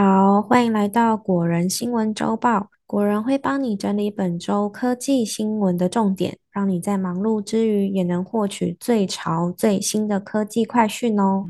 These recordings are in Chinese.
好，欢迎来到果仁新闻周报。果仁会帮你整理本周科技新闻的重点，让你在忙碌之余也能获取最潮最新的科技快讯哦。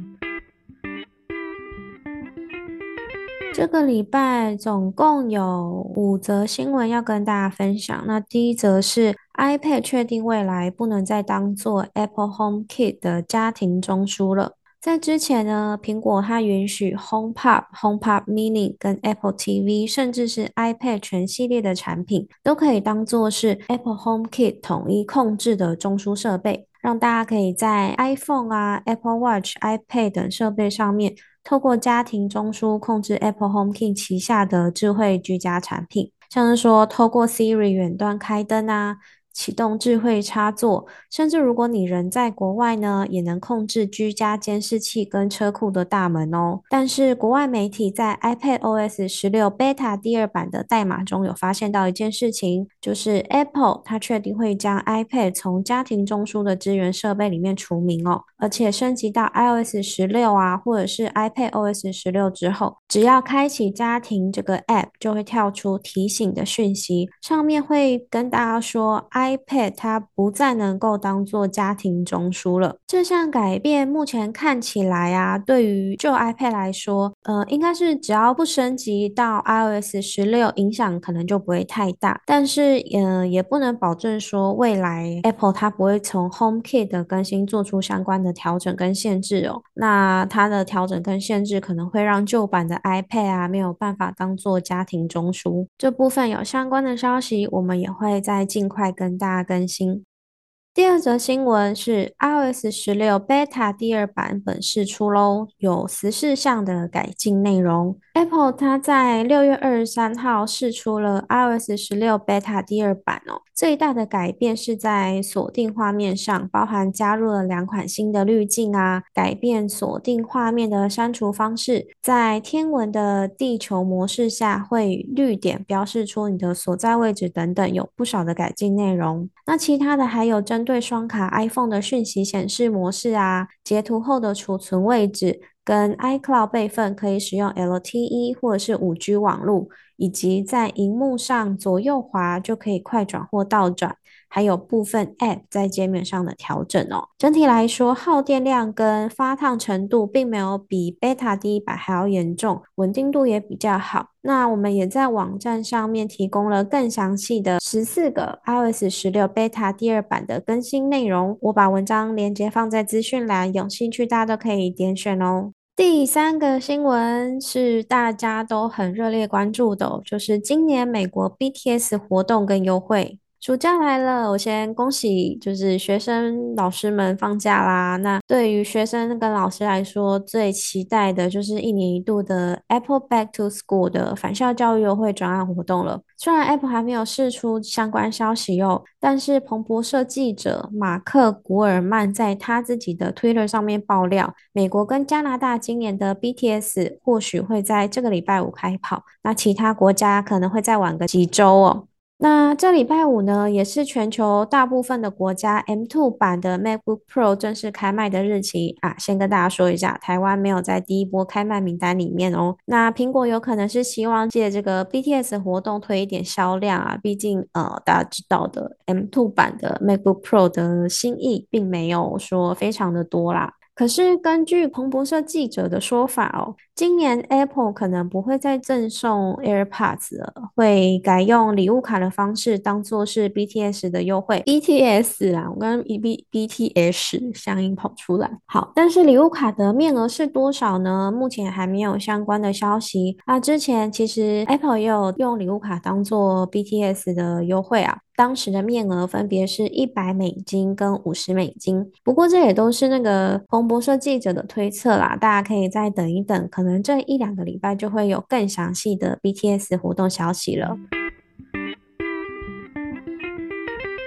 这个礼拜总共有五则新闻要跟大家分享。那第一则是 iPad 确定未来不能再当做 Apple HomeKit 的家庭中枢了。在之前呢，苹果它允许 HomePod、HomePod Mini 跟 Apple TV，甚至是 iPad 全系列的产品，都可以当做是 Apple HomeKit 统一控制的中枢设备，让大家可以在 iPhone 啊、Apple Watch、iPad 等设备上面，透过家庭中枢控制 Apple HomeKit 旗下的智慧居家产品，像是说透过 Siri 远端开灯啊。启动智慧插座，甚至如果你人在国外呢，也能控制居家监视器跟车库的大门哦。但是国外媒体在 iPad OS 十六 Beta 第二版的代码中有发现到一件事情，就是 Apple 它确定会将 iPad 从家庭中枢的资源设备里面除名哦，而且升级到 iOS 十六啊，或者是 iPad OS 十六之后，只要开启家庭这个 App，就会跳出提醒的讯息，上面会跟大家说 i。iPad 它不再能够当做家庭中枢了。这项改变目前看起来啊，对于旧 iPad 来说，呃，应该是只要不升级到 iOS 十六，影响可能就不会太大。但是，嗯，也不能保证说未来 Apple 它不会从 HomeKit 的更新做出相关的调整跟限制哦。那它的调整跟限制可能会让旧版的 iPad 啊没有办法当做家庭中枢。这部分有相关的消息，我们也会再尽快跟。大家更新。第二则新闻是 iOS 十六 Beta 第二版本释出喽，有十四项的改进内容。Apple 它在六月二十三号释出了 iOS 十六 Beta 第二版哦。最大的改变是在锁定画面上，包含加入了两款新的滤镜啊，改变锁定画面的删除方式，在天文的地球模式下会绿点标示出你的所在位置等等，有不少的改进内容。那其他的还有针对双卡 iPhone 的讯息显示模式啊，截图后的储存位置。跟 iCloud 备份可以使用 LTE 或者是五 G 网络，以及在荧幕上左右滑就可以快转或倒转，还有部分 App 在界面上的调整哦。整体来说，耗电量跟发烫程度并没有比 Beta 第一版还要严重，稳定度也比较好。那我们也在网站上面提供了更详细的十四个 iOS 十六 Beta 第二版的更新内容，我把文章链接放在资讯栏，有兴趣大家都可以点选哦。第三个新闻是大家都很热烈关注的，就是今年美国 BTS 活动跟优惠。暑假来了，我先恭喜，就是学生老师们放假啦。那对于学生跟老师来说，最期待的就是一年一度的 Apple Back to School 的返校教育优惠专案活动了。虽然 Apple 还没有释出相关消息哟，但是彭博社记者马克古尔曼在他自己的 Twitter 上面爆料，美国跟加拿大今年的 BTS 或许会在这个礼拜五开跑，那其他国家可能会再晚个几周哦。那这礼拜五呢，也是全球大部分的国家 M2 版的 MacBook Pro 正式开卖的日期啊。先跟大家说一下，台湾没有在第一波开卖名单里面哦。那苹果有可能是希望借这个 BTS 活动推一点销量啊，毕竟呃大家知道的 M2 版的 MacBook Pro 的新意并没有说非常的多啦。可是根据彭博社记者的说法哦，今年 Apple 可能不会再赠送 AirPods 了，会改用礼物卡的方式当做是 BTS 的优惠。BTS 啦，我刚刚 B BTS 相应跑出来。好，但是礼物卡的面额是多少呢？目前还没有相关的消息。那之前其实 Apple 也有用礼物卡当做 BTS 的优惠啊。当时的面额分别是一百美金跟五十美金，不过这也都是那个彭博社记者的推测啦，大家可以再等一等，可能这一两个礼拜就会有更详细的 BTS 活动消息了。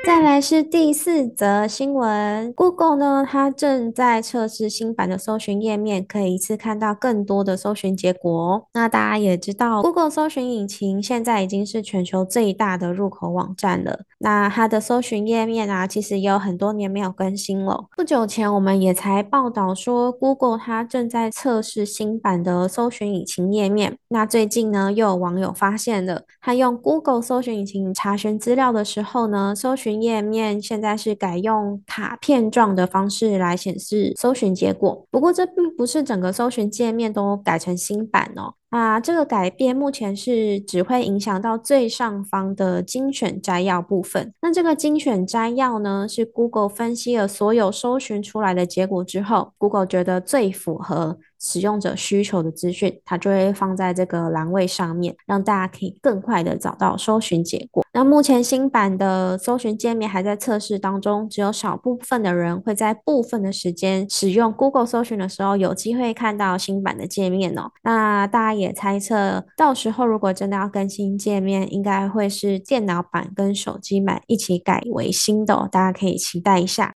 再来是第四则新闻，Google 呢，它正在测试新版的搜寻页面，可以一次看到更多的搜寻结果。那大家也知道，Google 搜寻引擎现在已经是全球最大的入口网站了。那它的搜寻页面啊，其实也有很多年没有更新了。不久前我们也才报道说，Google 它正在测试新版的搜寻引擎页面。那最近呢，又有网友发现了，他用 Google 搜寻引擎查询资料的时候呢，搜寻页面现在是改用卡片状的方式来显示搜寻结果。不过这并不是整个搜寻界面都改成新版哦。啊，这个改变目前是只会影响到最上方的精选摘要部分。那这个精选摘要呢，是 Google 分析了所有搜寻出来的结果之后，Google 觉得最符合。使用者需求的资讯，它就会放在这个栏位上面，让大家可以更快的找到搜寻结果。那目前新版的搜寻界面还在测试当中，只有少部分的人会在部分的时间使用 Google 搜寻的时候有机会看到新版的界面哦。那大家也猜测，到时候如果真的要更新界面，应该会是电脑版跟手机版一起改为新的，大家可以期待一下。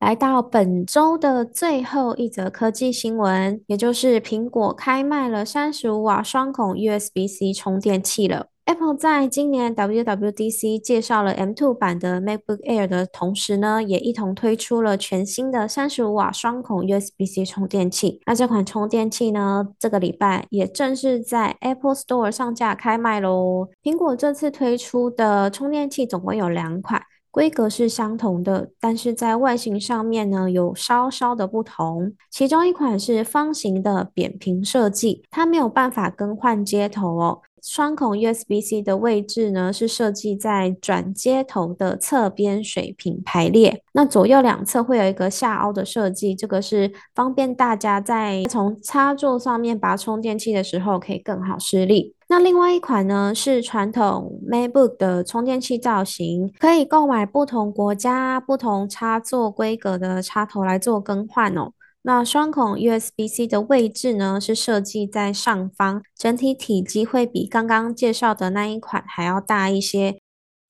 来到本周的最后一则科技新闻，也就是苹果开卖了三十五瓦双孔 USB-C 充电器了。Apple 在今年 WWDC 介绍了 M2 版的 MacBook Air 的同时呢，也一同推出了全新的三十五瓦双孔 USB-C 充电器。那这款充电器呢，这个礼拜也正式在 Apple Store 上架开卖喽。苹果这次推出的充电器总共有两款。规格是相同的，但是在外形上面呢有稍稍的不同。其中一款是方形的扁平设计，它没有办法更换接头哦。双孔 USB-C 的位置呢是设计在转接头的侧边水平排列，那左右两侧会有一个下凹的设计，这个是方便大家在从插座上面拔充电器的时候可以更好施力。那另外一款呢是传统 MacBook 的充电器造型，可以购买不同国家、不同插座规格的插头来做更换哦。那双孔 USB-C 的位置呢是设计在上方，整体体积会比刚刚介绍的那一款还要大一些。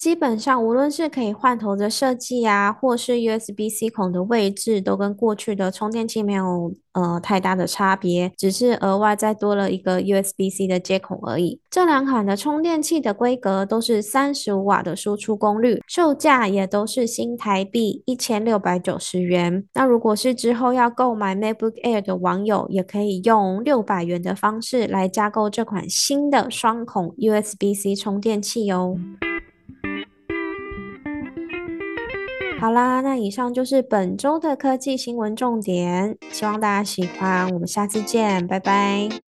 基本上，无论是可以换头的设计啊，或是 USB-C 孔的位置，都跟过去的充电器没有呃太大的差别，只是额外再多了一个 USB-C 的接口而已。这两款的充电器的规格都是三十五瓦的输出功率，售价也都是新台币一千六百九十元。那如果是之后要购买 MacBook Air 的网友，也可以用六百元的方式来加购这款新的双孔 USB-C 充电器哦。好啦，那以上就是本周的科技新闻重点，希望大家喜欢。我们下次见，拜拜。